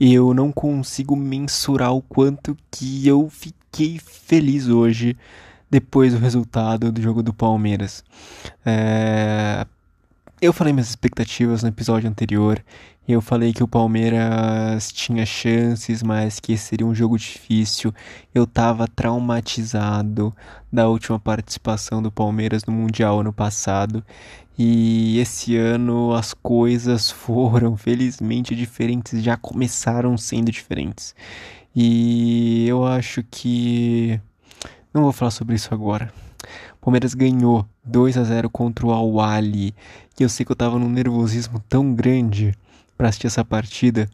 eu não consigo mensurar o quanto que eu fiquei feliz hoje depois do resultado do jogo do Palmeiras. É... Eu falei minhas expectativas no episódio anterior. Eu falei que o Palmeiras tinha chances, mas que seria um jogo difícil. Eu tava traumatizado da última participação do Palmeiras no Mundial ano passado. E esse ano as coisas foram felizmente diferentes, já começaram sendo diferentes. E eu acho que não vou falar sobre isso agora. Palmeiras ganhou 2 a 0 contra o Al-Wali. E eu sei que eu tava num nervosismo tão grande para assistir essa partida.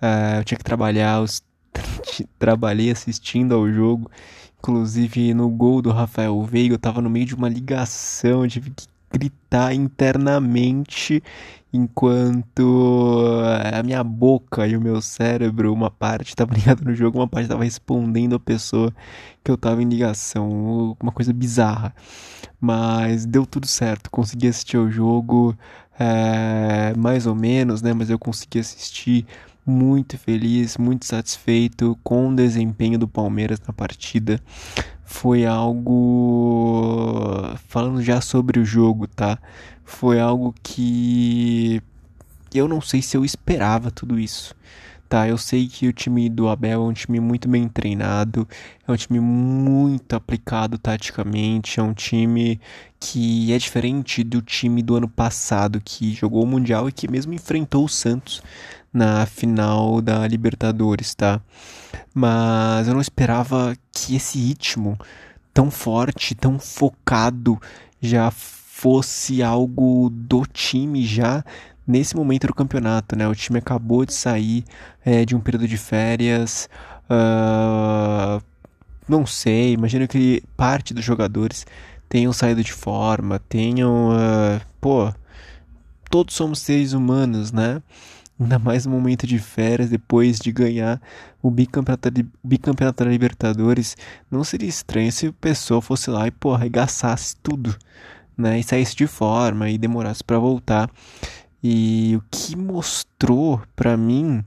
Uh, eu tinha que trabalhar, eu trabalhei assistindo ao jogo. Inclusive no gol do Rafael Veiga, eu tava no meio de uma ligação, eu tive que gritar internamente enquanto a minha boca e o meu cérebro, uma parte estava ligada no jogo, uma parte estava respondendo a pessoa que eu estava em ligação, uma coisa bizarra. Mas deu tudo certo, consegui assistir o jogo, é, mais ou menos, né? Mas eu consegui assistir muito feliz, muito satisfeito com o desempenho do Palmeiras na partida. Foi algo. Falando já sobre o jogo, tá? Foi algo que. Eu não sei se eu esperava tudo isso. Tá, eu sei que o time do Abel é um time muito bem treinado, é um time muito aplicado taticamente, é um time que é diferente do time do ano passado que jogou o Mundial e que mesmo enfrentou o Santos na final da Libertadores, tá? Mas eu não esperava que esse ritmo tão forte, tão focado já fosse algo do time já nesse momento do campeonato, né? O time acabou de sair é, de um período de férias. Uh, não sei, imagino que parte dos jogadores tenham saído de forma, tenham. Uh, pô, todos somos seres humanos, né? Ainda mais no momento de férias, depois de ganhar o bicampeonato, bicampeonato da Libertadores. Não seria estranho se o pessoa fosse lá e, pô, arregaçasse tudo, né? E saísse de forma e demorasse para voltar. E o que mostrou para mim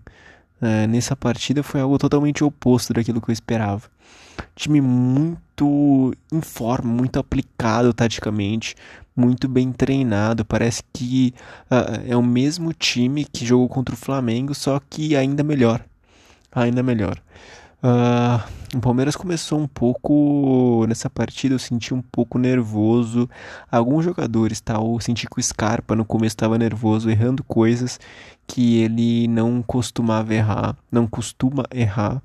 é, nessa partida foi algo totalmente oposto daquilo que eu esperava. Time muito em forma, muito aplicado taticamente, muito bem treinado. Parece que uh, é o mesmo time que jogou contra o Flamengo, só que ainda melhor. Ainda melhor. Uh, o Palmeiras começou um pouco nessa partida, eu senti um pouco nervoso. Alguns jogadores, tá? Eu senti que o Scarpa no começo estava nervoso, errando coisas que ele não costumava errar, não costuma errar.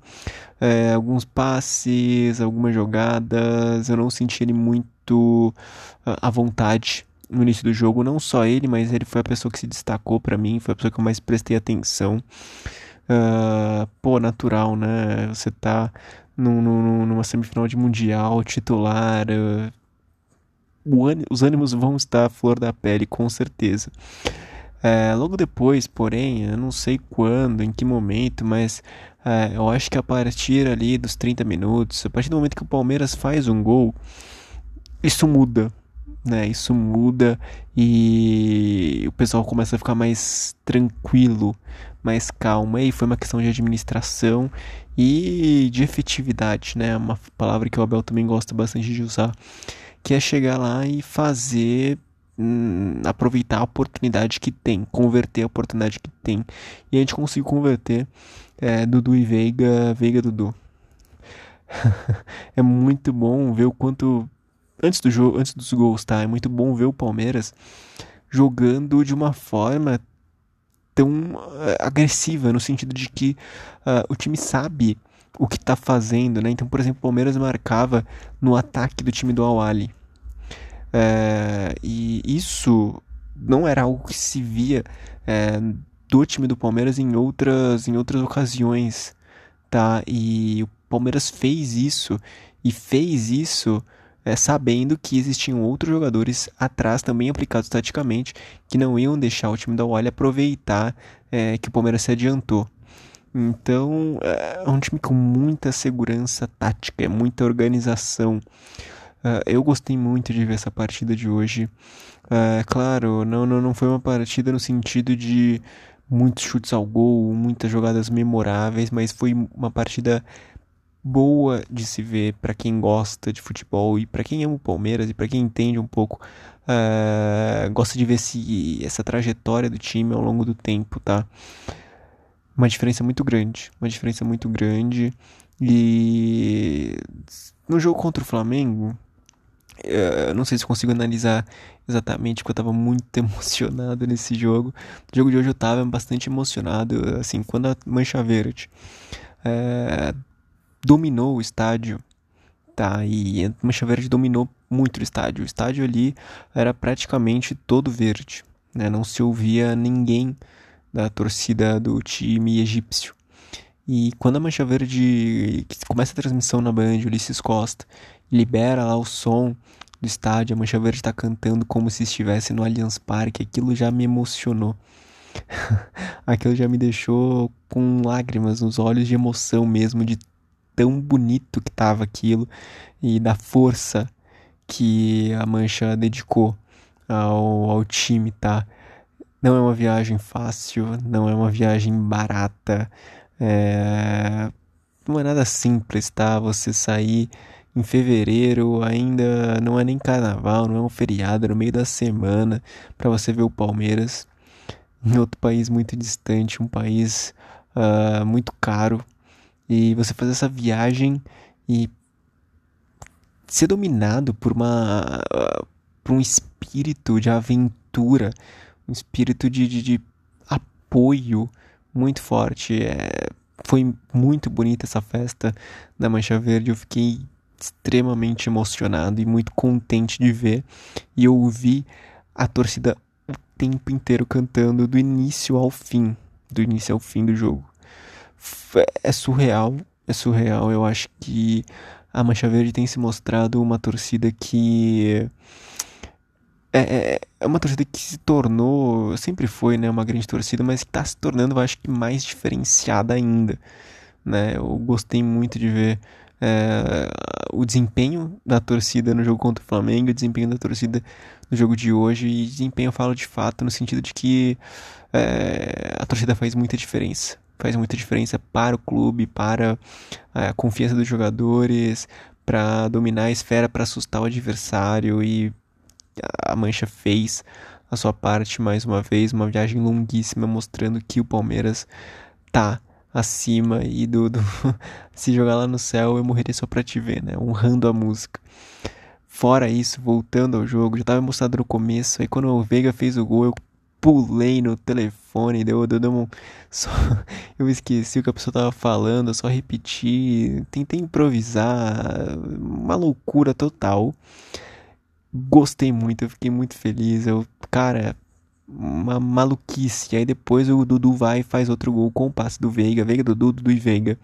É, alguns passes, algumas jogadas, eu não senti ele muito uh, à vontade no início do jogo. Não só ele, mas ele foi a pessoa que se destacou para mim, foi a pessoa que eu mais prestei atenção uh, pô, natural, né? Você tá num, num, numa semifinal de mundial, titular. Uh, os ânimos vão estar à flor da pele, com certeza. É, logo depois, porém, eu não sei quando, em que momento, mas é, eu acho que a partir ali dos 30 minutos, a partir do momento que o Palmeiras faz um gol, isso muda, né? Isso muda e o pessoal começa a ficar mais tranquilo, mais calma. E foi uma questão de administração e de efetividade, né? Uma palavra que o Abel também gosta bastante de usar, que é chegar lá e fazer hum, aproveitar a oportunidade que tem, converter a oportunidade que tem. E a gente conseguiu converter é, Dudu e Veiga, Veiga Dudu. é muito bom ver o quanto antes do jogo, antes dos gols, tá? É muito bom ver o Palmeiras jogando de uma forma tão uh, agressiva, no sentido de que uh, o time sabe o que está fazendo, né? Então, por exemplo, o Palmeiras marcava no ataque do time do Awali. É, e isso não era algo que se via é, do time do Palmeiras em outras, em outras ocasiões, tá? E o Palmeiras fez isso e fez isso é, sabendo que existiam outros jogadores atrás também aplicados taticamente que não iam deixar o time da Wally aproveitar é, que o Palmeiras se adiantou. Então é, é um time com muita segurança tática, é muita organização. Uh, eu gostei muito de ver essa partida de hoje. Uh, claro, não, não, não foi uma partida no sentido de muitos chutes ao gol, muitas jogadas memoráveis, mas foi uma partida boa de se ver para quem gosta de futebol e para quem ama o Palmeiras e para quem entende um pouco, uh, gosta de ver esse, essa trajetória do time ao longo do tempo, tá? Uma diferença muito grande, uma diferença muito grande e no jogo contra o Flamengo, uh, não sei se consigo analisar exatamente porque eu estava muito emocionado nesse jogo. No jogo de hoje eu estava bastante emocionado, assim, quando a Mancha Verde uh, dominou o estádio, tá? E a Mancha dominou muito o estádio. O estádio ali era praticamente todo verde, né? Não se ouvia ninguém da torcida do time egípcio. E quando a Mancha Verde começa a transmissão na Band, Ulisses Costa libera lá o som do estádio, a Mancha Verde está cantando como se estivesse no Allianz Parque, aquilo já me emocionou. aquilo já me deixou com lágrimas nos olhos de emoção mesmo, de tão bonito que tava aquilo e da força que a Mancha dedicou ao, ao time, tá? Não é uma viagem fácil, não é uma viagem barata, é... não é nada simples, tá? Você sair em fevereiro, ainda não é nem carnaval, não é um feriado, é no meio da semana, para você ver o Palmeiras em outro país muito distante, um país uh, muito caro, e você fazer essa viagem e ser dominado por uma por um espírito de aventura, um espírito de, de, de apoio muito forte. É, foi muito bonita essa festa da Mancha Verde. Eu fiquei extremamente emocionado e muito contente de ver e ouvir a torcida o tempo inteiro cantando do início ao fim, do início ao fim do jogo é surreal, é surreal. Eu acho que a Mancha Verde tem se mostrado uma torcida que é, é, é uma torcida que se tornou, sempre foi, né, uma grande torcida, mas que está se tornando, eu acho que mais diferenciada ainda, né? Eu gostei muito de ver é, o desempenho da torcida no jogo contra o Flamengo, o desempenho da torcida no jogo de hoje e desempenho eu falo de fato no sentido de que é, a torcida faz muita diferença faz muita diferença para o clube, para a confiança dos jogadores, para dominar a esfera, para assustar o adversário e a Mancha fez a sua parte mais uma vez, uma viagem longuíssima mostrando que o Palmeiras tá acima e do, do se jogar lá no céu eu morreria só pra te ver, né? Honrando a música. Fora isso, voltando ao jogo, já tava mostrado no começo, aí quando o Veiga fez o gol, eu pulei no telefone, deu, deu, deu um, só, eu esqueci o que a pessoa tava falando, eu só repeti, tentei improvisar, uma loucura total. Gostei muito, eu fiquei muito feliz, eu, cara, uma maluquice. Aí depois o Dudu vai e faz outro gol com o passe do Veiga, Veiga, Dudu, Dudu e Veiga.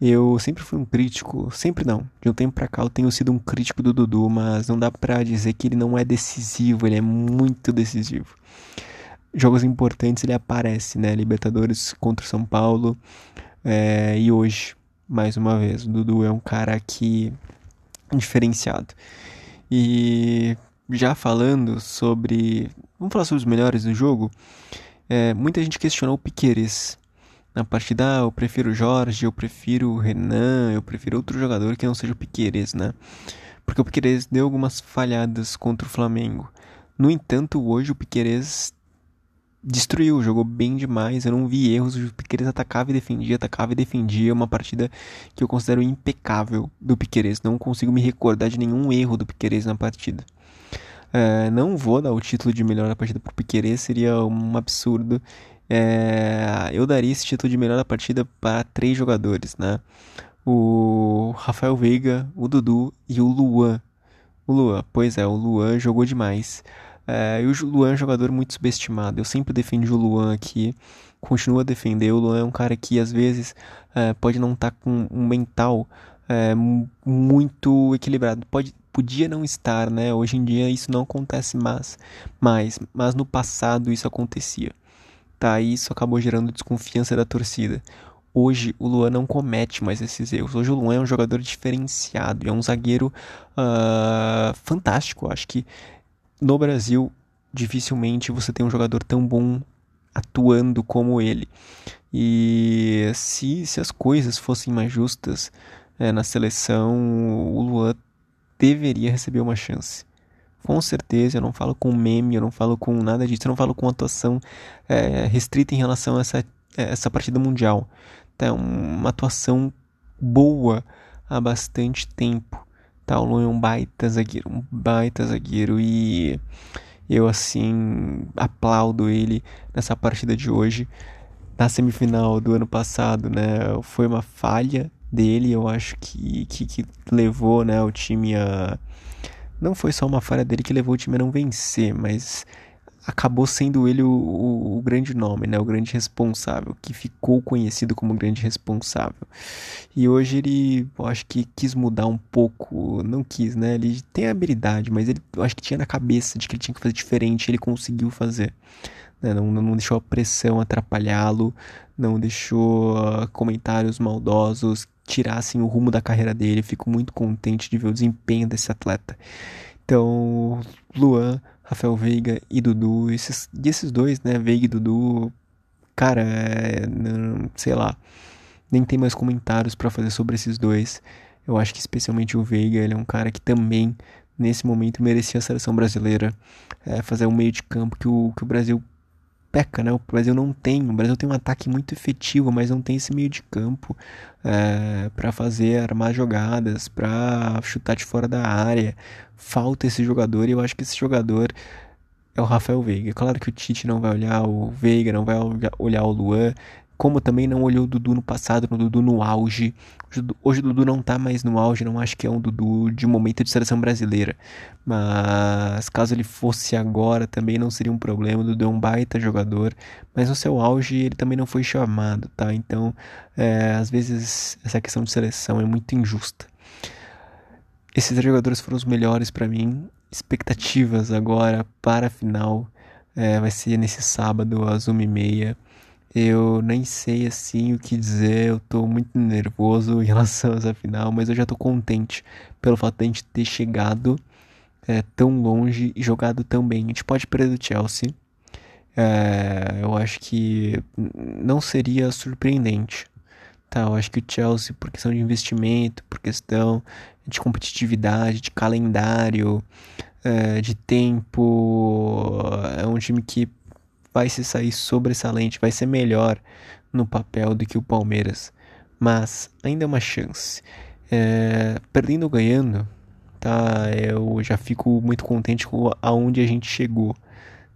Eu sempre fui um crítico, sempre não. De um tempo pra cá eu tenho sido um crítico do Dudu, mas não dá pra dizer que ele não é decisivo, ele é muito decisivo jogos importantes ele aparece, né? Libertadores contra o São Paulo é, e hoje, mais uma vez. O Dudu é um cara que diferenciado. E já falando sobre. Vamos falar sobre os melhores do jogo. É, muita gente questionou o Piqueires. Na partida, ah, eu prefiro o Jorge, eu prefiro o Renan, eu prefiro outro jogador que não seja o Piqueires, né? Porque o Piqueires deu algumas falhadas contra o Flamengo. No entanto, hoje o Piqueires destruiu, jogou bem demais. Eu não vi erros. O Piqueires atacava e defendia, atacava e defendia. Uma partida que eu considero impecável do Piqueires. Não consigo me recordar de nenhum erro do Piqueires na partida. É, não vou dar o título de melhor da partida pro Piqueires, seria um absurdo. É, eu daria esse título de melhor da partida para três jogadores, né? O Rafael Veiga, o Dudu e o Luan. O Luan, pois é, o Luan jogou demais. É, e o Luan é um jogador muito subestimado. Eu sempre defendi o Luan aqui, continuo a defender. O Luan é um cara que às vezes é, pode não estar tá com um mental é, muito equilibrado. Pode, podia não estar, né? Hoje em dia isso não acontece mais, mas, mas no passado isso acontecia. Tá, e isso acabou gerando desconfiança da torcida. Hoje o Luan não comete mais esses erros. Hoje o Luan é um jogador diferenciado, é um zagueiro uh, fantástico. Acho que no Brasil, dificilmente você tem um jogador tão bom atuando como ele. E se, se as coisas fossem mais justas é, na seleção, o Luan deveria receber uma chance. Com certeza, eu não falo com meme, eu não falo com nada disso, eu não falo com atuação é, restrita em relação a essa, essa partida mundial. É uma atuação boa há bastante tempo. Luan é um baita zagueiro, um baita zagueiro e eu assim aplaudo ele nessa partida de hoje. Na semifinal do ano passado, né, foi uma falha dele, eu acho que, que, que levou né, o time a. Não foi só uma falha dele que levou o time a não vencer, mas acabou sendo ele o, o, o, grande nome, né? O grande responsável, que ficou conhecido como grande responsável. E hoje ele, eu acho que quis mudar um pouco, não quis, né? Ele tem habilidade, mas ele, eu acho que tinha na cabeça de que ele tinha que fazer diferente, ele conseguiu fazer. Né? Não, não deixou a pressão atrapalhá-lo, não deixou uh, comentários maldosos tirassem o rumo da carreira dele. Fico muito contente de ver o desempenho desse atleta. Então, Luan, Rafael Veiga e Dudu, esses, e esses dois, né, Veiga e Dudu, cara, é, não, sei lá, nem tem mais comentários para fazer sobre esses dois. Eu acho que especialmente o Veiga, ele é um cara que também, nesse momento, merecia a seleção brasileira, é, fazer um meio de campo que o, que o Brasil peca, né? O Brasil não tem. O Brasil tem um ataque muito efetivo, mas não tem esse meio de campo é, para fazer, armar jogadas, para chutar de fora da área. Falta esse jogador e eu acho que esse jogador é o Rafael Veiga. Claro que o Tite não vai olhar o Veiga, não vai olhar o Luan, como também não olhou o Dudu no passado, no Dudu no auge. Hoje o Dudu não tá mais no auge, não acho que é um Dudu de momento de seleção brasileira. Mas caso ele fosse agora, também não seria um problema. O Dudu é um baita jogador, mas no seu auge ele também não foi chamado, tá? Então, é, às vezes essa questão de seleção é muito injusta. Esses jogadores foram os melhores para mim. Expectativas agora para a final. É, vai ser nesse sábado às 1h30. Eu nem sei assim o que dizer, eu tô muito nervoso em relação a essa final, mas eu já tô contente pelo fato de a gente ter chegado é, tão longe e jogado tão bem. A gente pode perder do Chelsea, é, eu acho que não seria surpreendente. Tá, eu acho que o Chelsea, por questão de investimento, por questão de competitividade, de calendário, é, de tempo, é um time que vai se sair sobressalente, vai ser melhor no papel do que o Palmeiras. Mas ainda é uma chance. É, perdendo ou ganhando, tá? Eu já fico muito contente com aonde a gente chegou.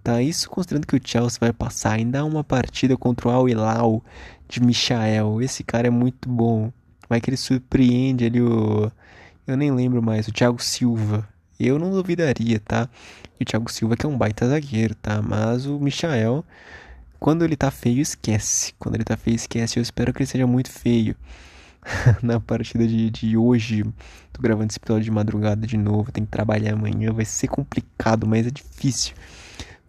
Tá, isso considerando que o Chelsea vai passar ainda uma partida contra o Al Hilal de Michael. Esse cara é muito bom. Vai que ele surpreende ali o eu nem lembro mais, o Thiago Silva. Eu não duvidaria, tá? O Thiago Silva que é um baita zagueiro, tá? Mas o Michael, quando ele tá feio, esquece. Quando ele tá feio, esquece. Eu espero que ele seja muito feio. Na partida de, de hoje, tô gravando esse episódio de madrugada de novo. Tem que trabalhar amanhã, vai ser complicado, mas é difícil.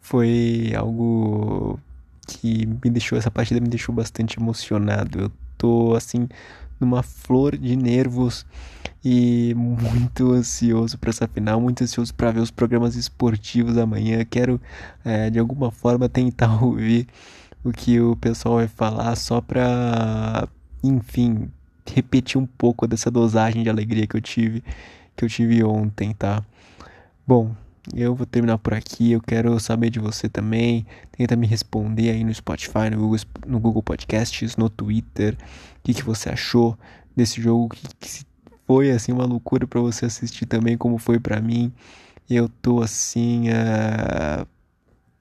Foi algo que me deixou, essa partida me deixou bastante emocionado. Eu tô assim, numa flor de nervos e muito ansioso para essa final, muito ansioso para ver os programas esportivos amanhã. Quero é, de alguma forma tentar ouvir o que o pessoal vai falar só para, enfim, repetir um pouco dessa dosagem de alegria que eu tive que eu tive ontem, tá? Bom, eu vou terminar por aqui. Eu quero saber de você também. Tenta me responder aí no Spotify, no Google, no Google Podcasts, no Twitter. O que, que você achou desse jogo? Que, que foi assim uma loucura para você assistir também, como foi para mim. Eu tô assim uh,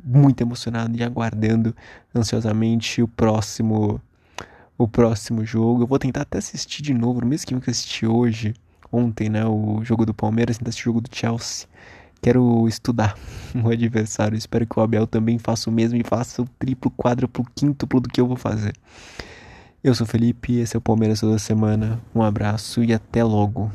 muito emocionado e aguardando ansiosamente o próximo o próximo jogo. Eu vou tentar até assistir de novo, no mesmo que eu assisti hoje, ontem, né, o jogo do Palmeiras, tentar o jogo do Chelsea. Quero estudar o adversário. Espero que o Abel também faça o mesmo e faça o triplo, quádruplo, quíntuplo do que eu vou fazer. Eu sou Felipe, esse é o Palmeiras toda semana. Um abraço e até logo.